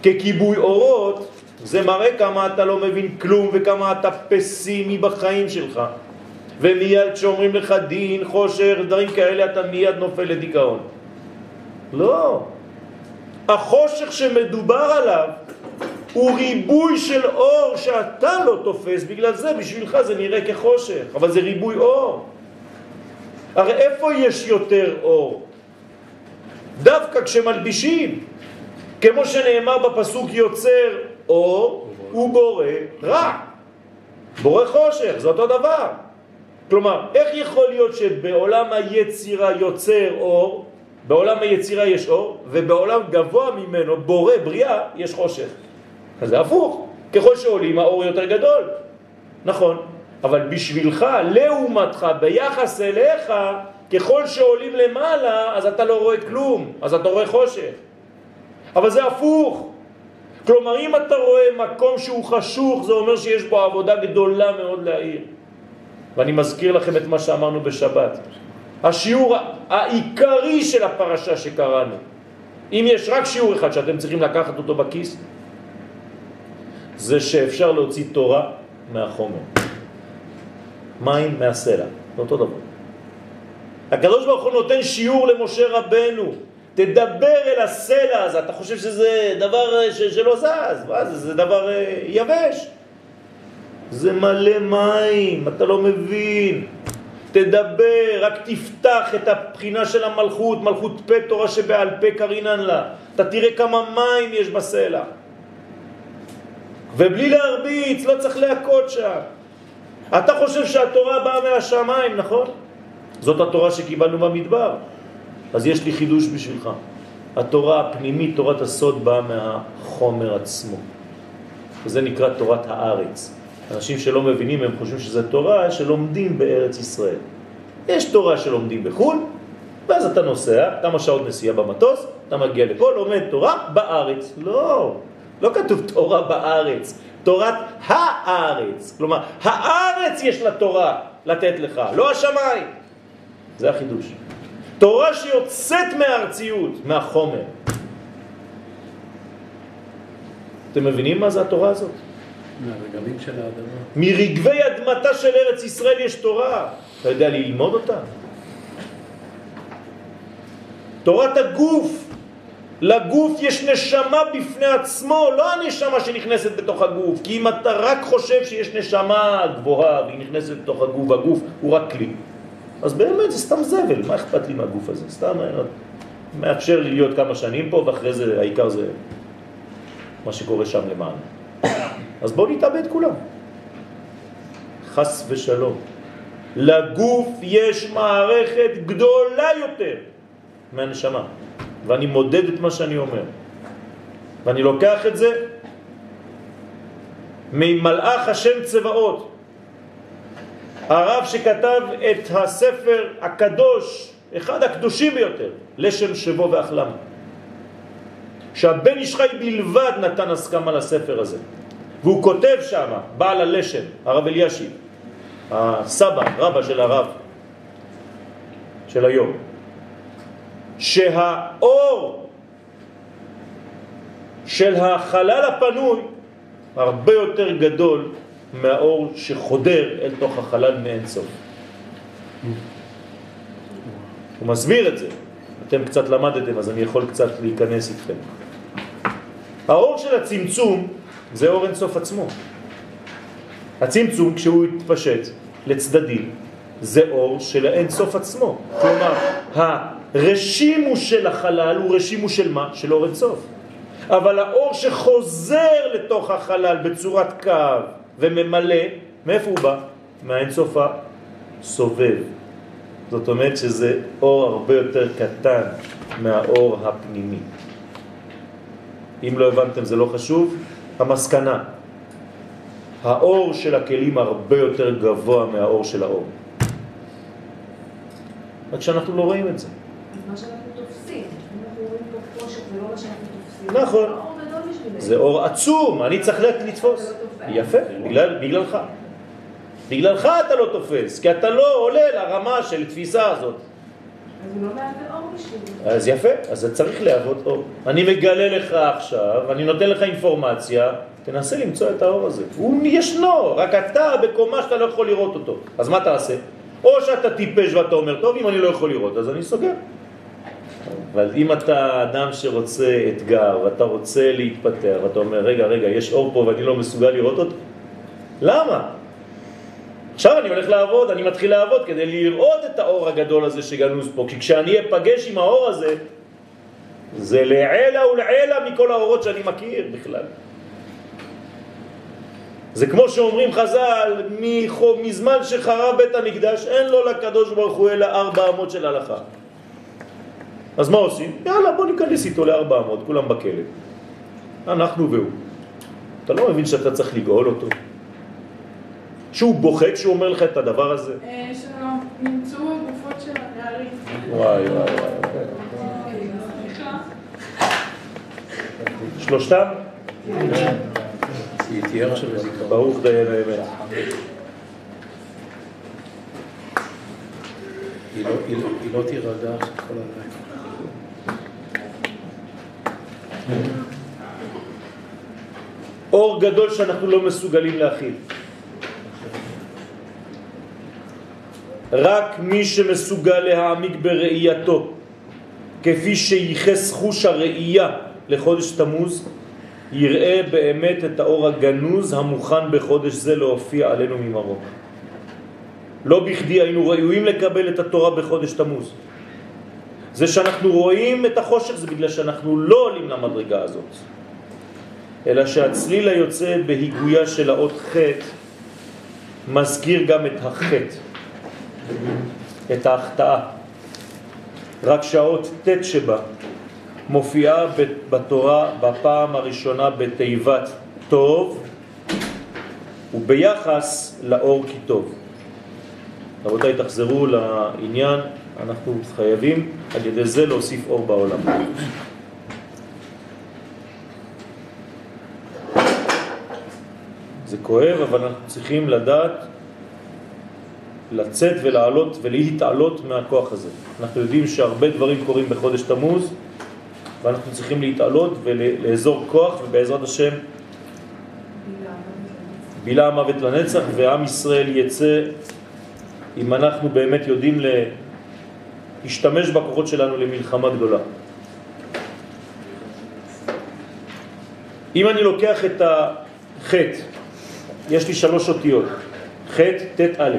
ככיבוי אורות, זה מראה כמה אתה לא מבין כלום וכמה אתה פסימי בחיים שלך. ומיד כשאומרים לך דין, חושך, דברים כאלה, אתה מיד נופל לדיכאון. לא. החושך שמדובר עליו הוא ריבוי של אור שאתה לא תופס, בגלל זה בשבילך זה נראה כחושך, אבל זה ריבוי אור. הרי איפה יש יותר אור? דווקא כשמלבישים, כמו שנאמר בפסוק יוצר אור, הוא בורא רע. בורא חושך, זה אותו דבר. כלומר, איך יכול להיות שבעולם היצירה יוצר אור, בעולם היצירה יש אור, ובעולם גבוה ממנו, בורא, בריאה, יש חושך? אז זה הפוך. ככל שעולים האור יותר גדול. נכון. אבל בשבילך, לעומתך, ביחס אליך, ככל שעולים למעלה, אז אתה לא רואה כלום, אז אתה רואה חושך. אבל זה הפוך. כלומר, אם אתה רואה מקום שהוא חשוך, זה אומר שיש בו עבודה גדולה מאוד להעיר. ואני מזכיר לכם את מה שאמרנו בשבת. השיעור העיקרי של הפרשה שקראנו, אם יש רק שיעור אחד שאתם צריכים לקחת אותו בכיס, זה שאפשר להוציא תורה מהחומר. מים מהסלע, זה אותו דבר. הקדוש ברוך הוא נותן שיעור למשה רבנו, תדבר אל הסלע הזה, אתה חושב שזה דבר אה, ש, שלא זז, מה זה, זה דבר אה, יבש. זה מלא מים, אתה לא מבין. תדבר, רק תפתח את הבחינה של המלכות, מלכות פה תורה שבעל פה קרינן לה. אתה תראה כמה מים יש בסלע. ובלי להרביץ, לא צריך להכות שם. אתה חושב שהתורה באה מהשמיים, נכון? זאת התורה שקיבלנו במדבר. אז יש לי חידוש בשבילך. התורה הפנימית, תורת הסוד, באה מהחומר עצמו. וזה נקרא תורת הארץ. אנשים שלא מבינים, הם חושבים שזה תורה שלומדים בארץ ישראל. יש תורה שלומדים בחו"ל, ואז אתה נוסע, כמה שעות נסיעה במטוס, אתה מגיע לפה, לומד תורה בארץ. לא, לא כתוב תורה בארץ, תורת הארץ. כלומר, הארץ יש לה תורה לתת לך, לא השמיים. זה החידוש. תורה שיוצאת מהארציות, מהחומר. אתם מבינים מה זה התורה הזאת? מהרגבים של האדמה. מרגבי אדמתה של ארץ ישראל יש תורה. אתה יודע ללמוד אותה? תורת הגוף. לגוף יש נשמה בפני עצמו, לא הנשמה שנכנסת בתוך הגוף. כי אם אתה רק חושב שיש נשמה גבוהה והיא נכנסת בתוך הגוף, הגוף הוא רק כלי. אז באמת זה סתם זבל, מה אכפת לי מהגוף הזה? סתם מאפשר לי להיות כמה שנים פה, ואחרי זה העיקר זה מה שקורה שם למעלה. אז בואו נתאבד כולם. חס ושלום. לגוף יש מערכת גדולה יותר מהנשמה, ואני מודד את מה שאני אומר. ואני לוקח את זה ממלאך השם צבאות, הרב שכתב את הספר הקדוש, אחד הקדושים ביותר, לשם שבו ואחלם. שהבן איש חי בלבד נתן הסכמה לספר הזה. והוא כותב שם, בעל הלשם, הרב אלישיב, הסבא, רבא של הרב של היום, שהאור של החלל הפנוי הרבה יותר גדול מהאור שחודר אל תוך החלל מאין סוף. הוא מסביר את זה. אתם קצת למדתם, אז אני יכול קצת להיכנס איתכם. האור של הצמצום זה אור אין סוף עצמו. הצמצום, כשהוא התפשט לצדדים, זה אור של האין סוף עצמו. כלומר, הרשימו של החלל הוא רשימו של מה? של אור אין סוף. אבל האור שחוזר לתוך החלל בצורת קו וממלא, מאיפה הוא בא? מהאין סוף הסובב. זאת אומרת שזה אור הרבה יותר קטן מהאור הפנימי. אם לא הבנתם זה לא חשוב, המסקנה, האור של הכלים הרבה יותר גבוה מהאור של האור. רק שאנחנו לא רואים את זה. מה שאנחנו תופסים, אנחנו רואים פה חושך ולא מה שאנחנו תופסים. נכון. זה. זה אור עצום, אני צריך לתפוס. יפה, בגלל, בגללך. בגללך אתה לא תופס, כי אתה לא עולה לרמה של תפיסה הזאת. אז הוא לא מהווה אור בשבילי. אז יפה, אז צריך להוות אור. אני מגלה לך עכשיו, אני נותן לך אינפורמציה, תנסה למצוא את האור הזה. הוא ישנו, רק אתה בקומה שאתה לא יכול לראות אותו. אז מה תעשה? או שאתה טיפש ואתה אומר, טוב, אם אני לא יכול לראות, אז אני סוגר. אבל אם אתה אדם שרוצה אתגר, ואתה רוצה להתפתח, ואתה אומר, רגע, רגע, יש אור פה ואני לא מסוגל לראות אותו, למה? עכשיו אני הולך לעבוד, אני מתחיל לעבוד כדי לראות את האור הגדול הזה שגנוז פה, כי כשאני אפגש עם האור הזה, זה לעלה ולעלה מכל האורות שאני מכיר בכלל. זה כמו שאומרים חז"ל, מזמן שחרב בית המקדש, אין לו לקדוש ברוך הוא אלא ארבע אמות של הלכה. אז מה עושים? יאללה, בוא ניכנס איתו לארבע אמות, כולם בכלא. אנחנו והוא. אתה לא מבין שאתה צריך לגאול אותו? שהוא בוכה כשהוא אומר לך את הדבר הזה? אה, שלום, נמצאו הגופות של הנערים. וואי וואי וואי. סליחה. שלושתם? ברוך דיין האמת. היא לא- לא- לא תירגע כל הלילה. אור גדול שאנחנו לא מסוגלים להכיל. רק מי שמסוגל להעמיק בראייתו, כפי שייחס חוש הראייה לחודש תמוז, יראה באמת את האור הגנוז המוכן בחודש זה להופיע עלינו ממרום. לא בכדי היינו ראויים לקבל את התורה בחודש תמוז. זה שאנחנו רואים את החושך זה בגלל שאנחנו לא עולים למדרגה הזאת. אלא שהצליל היוצא בהיגויה של האות ח' מזכיר גם את החטא, את ההחטאה. רק שהאות ט' שבה מופיעה בתורה בפעם הראשונה בתיבת טוב וביחס לאור כי טוב. רבותיי, תחזרו לעניין, אנחנו חייבים על ידי זה להוסיף אור בעולם. זה כואב, אבל אנחנו צריכים לדעת לצאת ולעלות ולהתעלות מהכוח הזה. אנחנו יודעים שהרבה דברים קורים בחודש תמוז, ואנחנו צריכים להתעלות ולאזור כוח, ובעזרת השם בילה המוות לנצח, ועם ישראל יצא, אם אנחנו באמת יודעים להשתמש בכוחות שלנו למלחמה גדולה. אם אני לוקח את החטא, יש לי שלוש אותיות, חטא, ט', א'.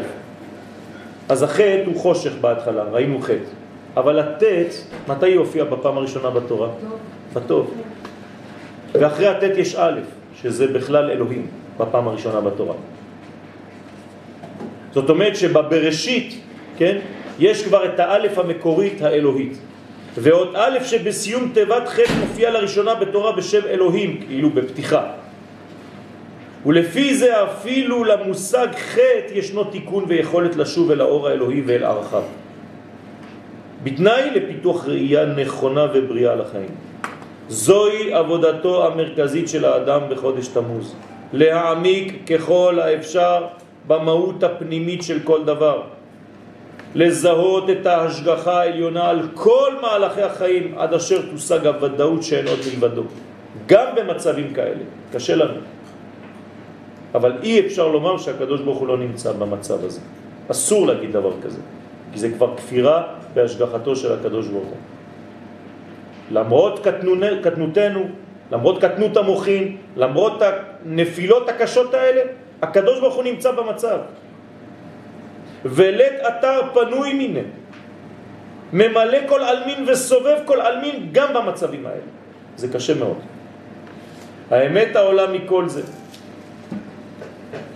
אז החטא הוא חושך בהתחלה, ראינו חטא. אבל הט', מתי היא הופיעה בפעם הראשונה בתורה? בטוב. ואחרי הט' יש א', שזה בכלל אלוהים, בפעם הראשונה בתורה. זאת אומרת שבבראשית, כן, יש כבר את האלף המקורית האלוהית. ועוד א' שבסיום תיבת ח' מופיע לראשונה בתורה בשם אלוהים, כאילו בפתיחה. ולפי זה אפילו למושג חטא ישנו תיקון ויכולת לשוב אל האור האלוהי ואל ערכיו. בתנאי לפיתוח ראייה נכונה ובריאה לחיים. זוהי עבודתו המרכזית של האדם בחודש תמוז. להעמיק ככל האפשר במהות הפנימית של כל דבר. לזהות את ההשגחה העליונה על כל מהלכי החיים עד אשר תושג הוודאות שאין עוד מלבדו. גם במצבים כאלה. קשה לנו. אבל אי אפשר לומר שהקדוש ברוך הוא לא נמצא במצב הזה. אסור להגיד דבר כזה, כי זה כבר כפירה בהשגחתו של הקדוש ברוך הוא. למרות קטנותנו, למרות קטנות המוחין, למרות הנפילות הקשות האלה, הקדוש ברוך הוא נמצא במצב. ולית אתר פנוי מיני. ממלא כל אלמין וסובב כל אלמין גם במצבים האלה. זה קשה מאוד. האמת העולה מכל זה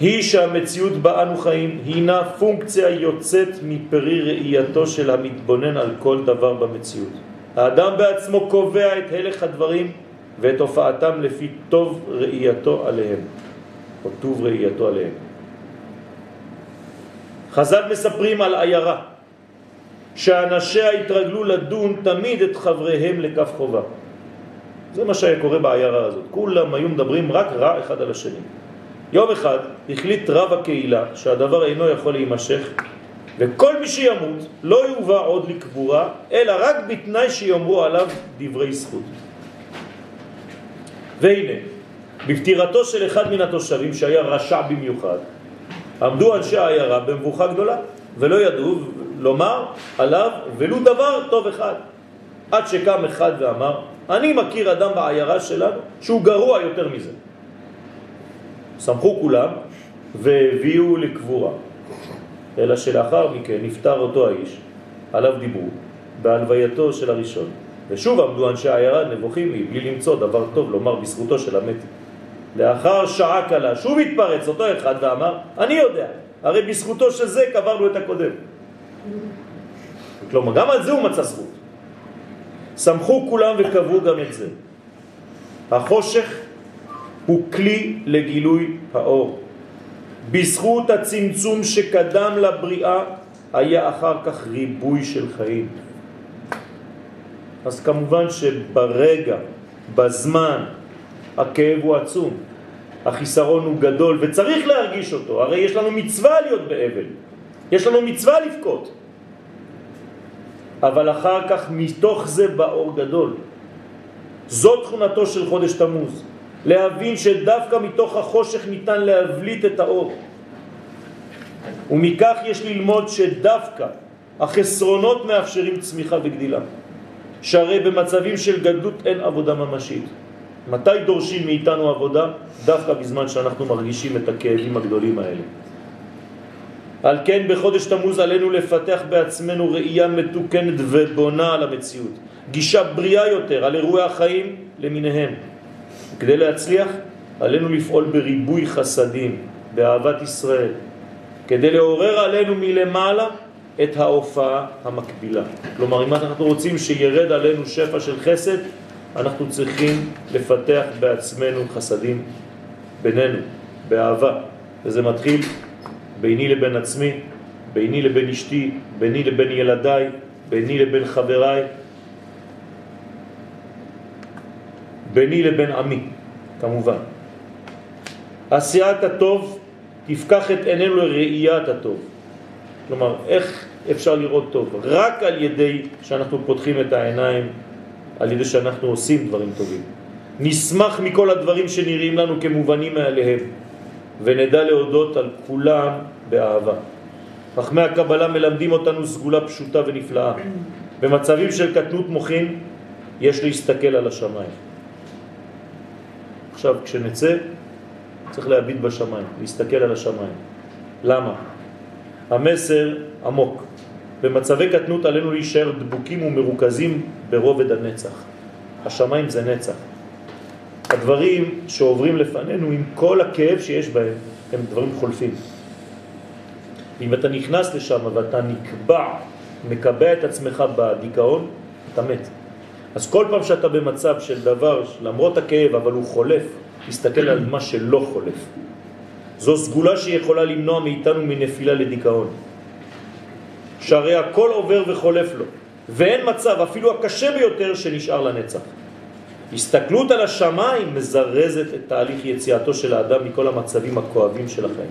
היא שהמציאות בה אנו חיים הינה פונקציה יוצאת מפרי ראייתו של המתבונן על כל דבר במציאות. האדם בעצמו קובע את הלך הדברים ואת הופעתם לפי טוב ראייתו עליהם, או טוב ראייתו עליהם. חז"ל מספרים על עיירה שאנשיה התרגלו לדון תמיד את חבריהם לכף חובה. זה מה שהיה קורה בעיירה הזאת. כולם היו מדברים רק רע אחד על השני. יום אחד החליט רב הקהילה שהדבר אינו יכול להימשך וכל מי שימות לא יובא עוד לקבורה אלא רק בתנאי שיאמרו עליו דברי זכות. והנה, בפטירתו של אחד מן התושבים שהיה רשע במיוחד עמדו אנשי העיירה במבוכה גדולה ולא ידעו לומר עליו ולו דבר טוב אחד עד שקם אחד ואמר אני מכיר אדם בעיירה שלנו שהוא גרוע יותר מזה שמחו כולם והביאו לקבורה. אלא שלאחר מכן נפטר אותו האיש, עליו דיברו, בהלווייתו של הראשון. ושוב עמדו אנשי העיירה נבוכים מבלי למצוא דבר טוב לומר בזכותו של המת. לאחר שעה קלה שוב התפרץ אותו אחד ואמר, אני יודע, הרי בזכותו של זה קברנו את הקודם. כלומר, גם על זה הוא מצא זכות. שמחו כולם וקבעו גם את זה. החושך הוא כלי לגילוי האור. בזכות הצמצום שקדם לבריאה היה אחר כך ריבוי של חיים. אז כמובן שברגע, בזמן, הכאב הוא עצום, החיסרון הוא גדול וצריך להרגיש אותו, הרי יש לנו מצווה להיות באבל, יש לנו מצווה לבכות. אבל אחר כך מתוך זה באור גדול. זאת תכונתו של חודש תמוז. להבין שדווקא מתוך החושך ניתן להבליט את האור. ומכך יש ללמוד שדווקא החסרונות מאפשרים צמיחה וגדילה. שהרי במצבים של גדלות אין עבודה ממשית. מתי דורשים מאיתנו עבודה? דווקא בזמן שאנחנו מרגישים את הכאבים הגדולים האלה. על כן בחודש תמוז עלינו לפתח בעצמנו ראייה מתוקנת ובונה על המציאות. גישה בריאה יותר על אירועי החיים למיניהם. כדי להצליח עלינו לפעול בריבוי חסדים, באהבת ישראל, כדי לעורר עלינו מלמעלה את ההופעה המקבילה. כלומר, אם אנחנו רוצים שירד עלינו שפע של חסד, אנחנו צריכים לפתח בעצמנו חסדים בינינו, באהבה. וזה מתחיל ביני לבין עצמי, ביני לבין אשתי, ביני לבין ילדיי, ביני לבין חבריי, ביני לבין עמי, כמובן. עשיית הטוב תפקח את עינינו לראיית הטוב. כלומר, איך אפשר לראות טוב? רק על ידי שאנחנו פותחים את העיניים, על ידי שאנחנו עושים דברים טובים. נשמח מכל הדברים שנראים לנו כמובנים מאליהם, ונדע להודות על כולם באהבה. חכמי הקבלה מלמדים אותנו סגולה פשוטה ונפלאה. במצבים של קטנות מוחין יש להסתכל על השמיים. עכשיו, כשנצא, צריך להביט בשמיים, להסתכל על השמיים. למה? המסר עמוק. במצבי קטנות עלינו להישאר דבוקים ומרוכזים ברובד הנצח. השמיים זה נצח. הדברים שעוברים לפנינו עם כל הכאב שיש בהם הם דברים חולפים. אם אתה נכנס לשם ואתה נקבע, מקבע את עצמך בדיכאון, אתה מת. אז כל פעם שאתה במצב של דבר, למרות הכאב, אבל הוא חולף, תסתכל על מה שלא חולף. זו סגולה שיכולה למנוע מאיתנו מנפילה לדיכאון. שהרי הכל עובר וחולף לו, ואין מצב, אפילו הקשה ביותר, שנשאר לנצח. הסתכלות על השמיים מזרזת את תהליך יציאתו של האדם מכל המצבים הכואבים של החיים.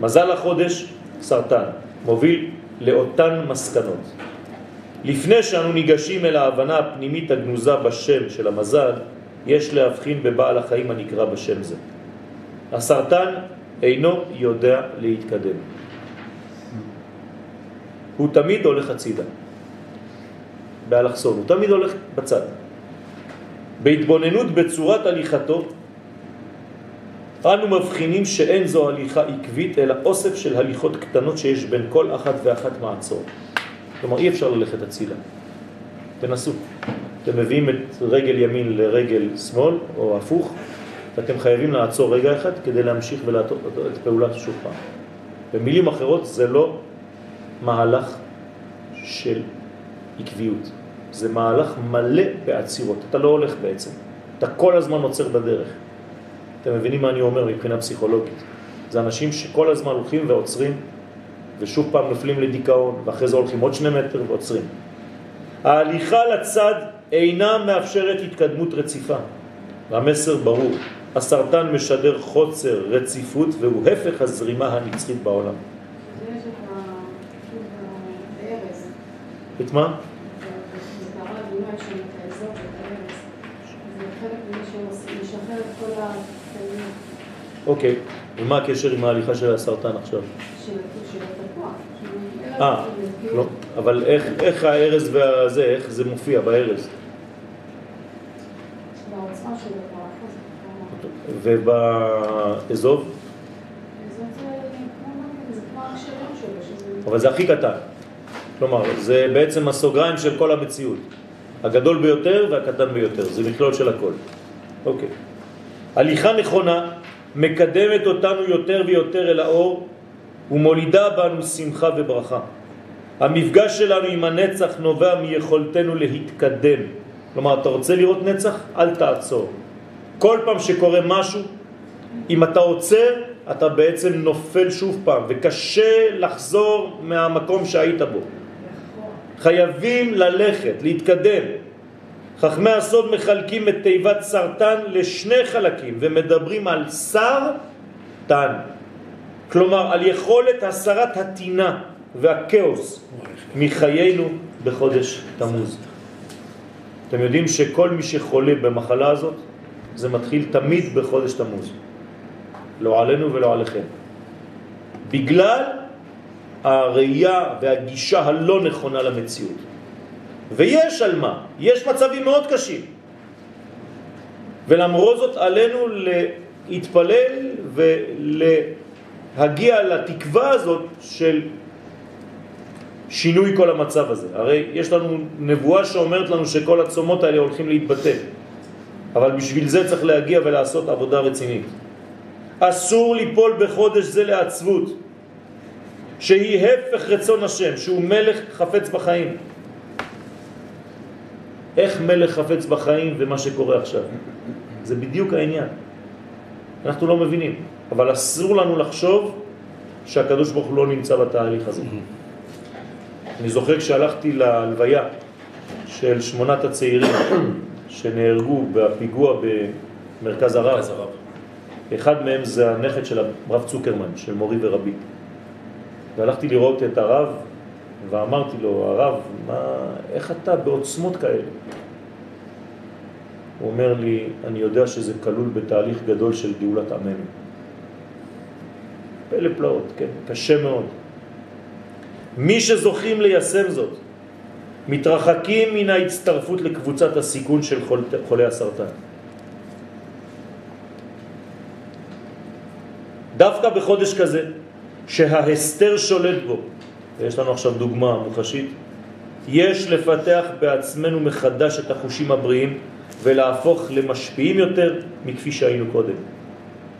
מזל החודש, סרטן, מוביל לאותן מסקנות. לפני שאנו ניגשים אל ההבנה הפנימית הגנוזה בשם של המזל, יש להבחין בבעל החיים הנקרא בשם זה. הסרטן אינו יודע להתקדם. הוא תמיד הולך הצידה, באלכסון, הוא תמיד הולך בצד. בהתבוננות בצורת הליכתו, אנו מבחינים שאין זו הליכה עקבית, אלא אוסף של הליכות קטנות שיש בין כל אחת ואחת מעצור. כלומר, אי אפשר ללכת הצילה. תנסו. אתם מביאים את רגל ימין לרגל שמאל, או הפוך, ואתם חייבים לעצור רגע אחד כדי להמשיך ולעשות את פעולת שוב פעם. במילים אחרות, זה לא מהלך של עקביות. זה מהלך מלא בעצירות. אתה לא הולך בעצם. אתה כל הזמן עוצר בדרך. אתם מבינים מה אני אומר מבחינה פסיכולוגית? זה אנשים שכל הזמן הולכים ועוצרים, ושוב פעם נופלים לדיכאון, ואחרי זה הולכים עוד שני מטר ועוצרים. ההליכה לצד אינה מאפשרת התקדמות רציפה. והמסר ברור, הסרטן משדר חוצר רציפות והוא הפך הזרימה הנצחית בעולם. יש את ה- את הארז, את מה? זה קרה במה שם את האזור ואת הארז. זה חלק ממי שמשחרר את כל התקנים אוקיי, ומה הקשר עם ההליכה של הסרטן עכשיו? אה, לא, אבל איך, איך הארז והזה, איך זה מופיע בארז? ובאזוב? אבל זה הכי קטן. כלומר, זה בעצם הסוגריים של כל המציאות. הגדול ביותר והקטן ביותר, זה מכלול של הכל. אוקיי. הליכה נכונה מקדמת אותנו יותר ויותר אל האור ומולידה בנו שמחה וברכה. המפגש שלנו עם הנצח נובע מיכולתנו להתקדם. כלומר, אתה רוצה לראות נצח? אל תעצור. כל פעם שקורה משהו, אם אתה עוצר, אתה בעצם נופל שוב פעם, וקשה לחזור מהמקום שהיית בו. חייבים ללכת, להתקדם. חכמי הסוד מחלקים את תיבת סרטן לשני חלקים ומדברים על סרטן. כלומר, על יכולת הסרת הטינה והכאוס מחיינו בחודש תמוז. אתם יודעים שכל מי שחולה במחלה הזאת, זה מתחיל תמיד בחודש תמוז. לא עלינו ולא עליכם. בגלל הראייה והגישה הלא נכונה למציאות. ויש על מה, יש מצבים מאוד קשים. ולמרות זאת עלינו להתפלל ולהגיע לתקווה הזאת של שינוי כל המצב הזה. הרי יש לנו נבואה שאומרת לנו שכל הצומות האלה הולכים להתבטל. אבל בשביל זה צריך להגיע ולעשות עבודה רצינית. אסור ליפול בחודש זה לעצבות, שהיא הפך רצון השם, שהוא מלך חפץ בחיים. איך מלך חפץ בחיים ומה שקורה עכשיו? זה בדיוק העניין. אנחנו לא מבינים, אבל אסור לנו לחשוב שהקדוש ברוך הוא לא נמצא בתהליך הזה. אני זוכר כשהלכתי להלוויה של שמונת הצעירים שנהרגו בפיגוע במרכז הרב. אחד מהם זה הנכד של הרב צוקרמן, של מורי ורבי. והלכתי לראות את הרב, ואמרתי לו, הרב, מה, איך אתה בעוצמות כאלה? הוא אומר לי, אני יודע שזה כלול בתהליך גדול של גאולת עמנו. פלא פלאות, כן, קשה מאוד. מי שזוכים ליישם זאת, מתרחקים מן ההצטרפות לקבוצת הסיכון של חול, חולי הסרטן. דווקא בחודש כזה, שההסתר שולט בו, ויש לנו עכשיו דוגמה מוחשית, יש לפתח בעצמנו מחדש את החושים הבריאים ולהפוך למשפיעים יותר מכפי שהיינו קודם.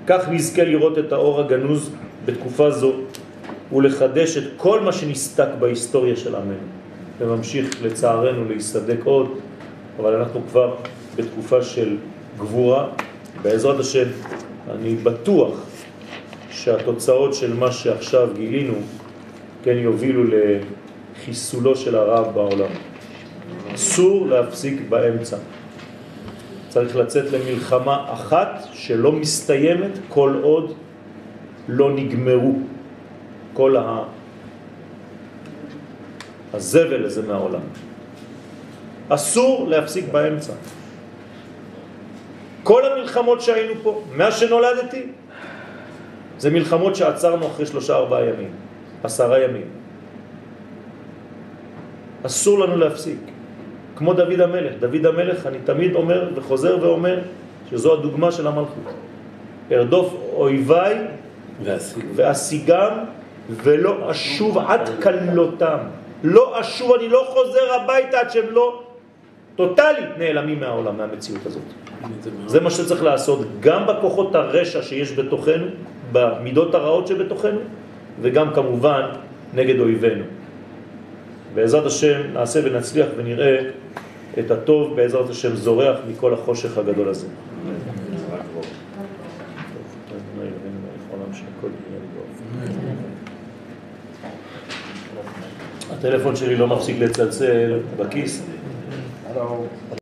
כך נזכה לראות את האור הגנוז בתקופה זו ולחדש את כל מה שנסתק בהיסטוריה של עמנו וממשיך לצערנו להסתדק עוד, אבל אנחנו כבר בתקופה של גבורה. בעזרת השם אני בטוח שהתוצאות של מה שעכשיו גילינו כן יובילו לחיסולו של הרב בעולם. אסור להפסיק באמצע. צריך לצאת למלחמה אחת שלא מסתיימת כל עוד לא נגמרו כל ה... הזבל הזה מהעולם. אסור להפסיק באמצע. כל המלחמות שהיינו פה, מה שנולדתי, זה מלחמות שעצרנו אחרי שלושה ארבעה ימים, עשרה ימים. אסור לנו להפסיק. כמו דוד המלך. דוד המלך, אני תמיד אומר וחוזר ואומר שזו הדוגמה של המלכות. ארדוף אויביי. ואשיגם ולא אשוב עד כלותם. לא אשוב, אני לא חוזר הביתה עד שהם לא טוטלית נעלמים מהעולם, מהמציאות הזאת. זה מה שצריך לעשות גם בכוחות הרשע שיש בתוכנו, במידות הרעות שבתוכנו, וגם כמובן נגד אויבינו. בעזרת השם נעשה ונצליח ונראה את הטוב בעזרת השם זורח מכל החושך הגדול הזה. הטלפון שלי לא מפסיק לצלצל בכיס.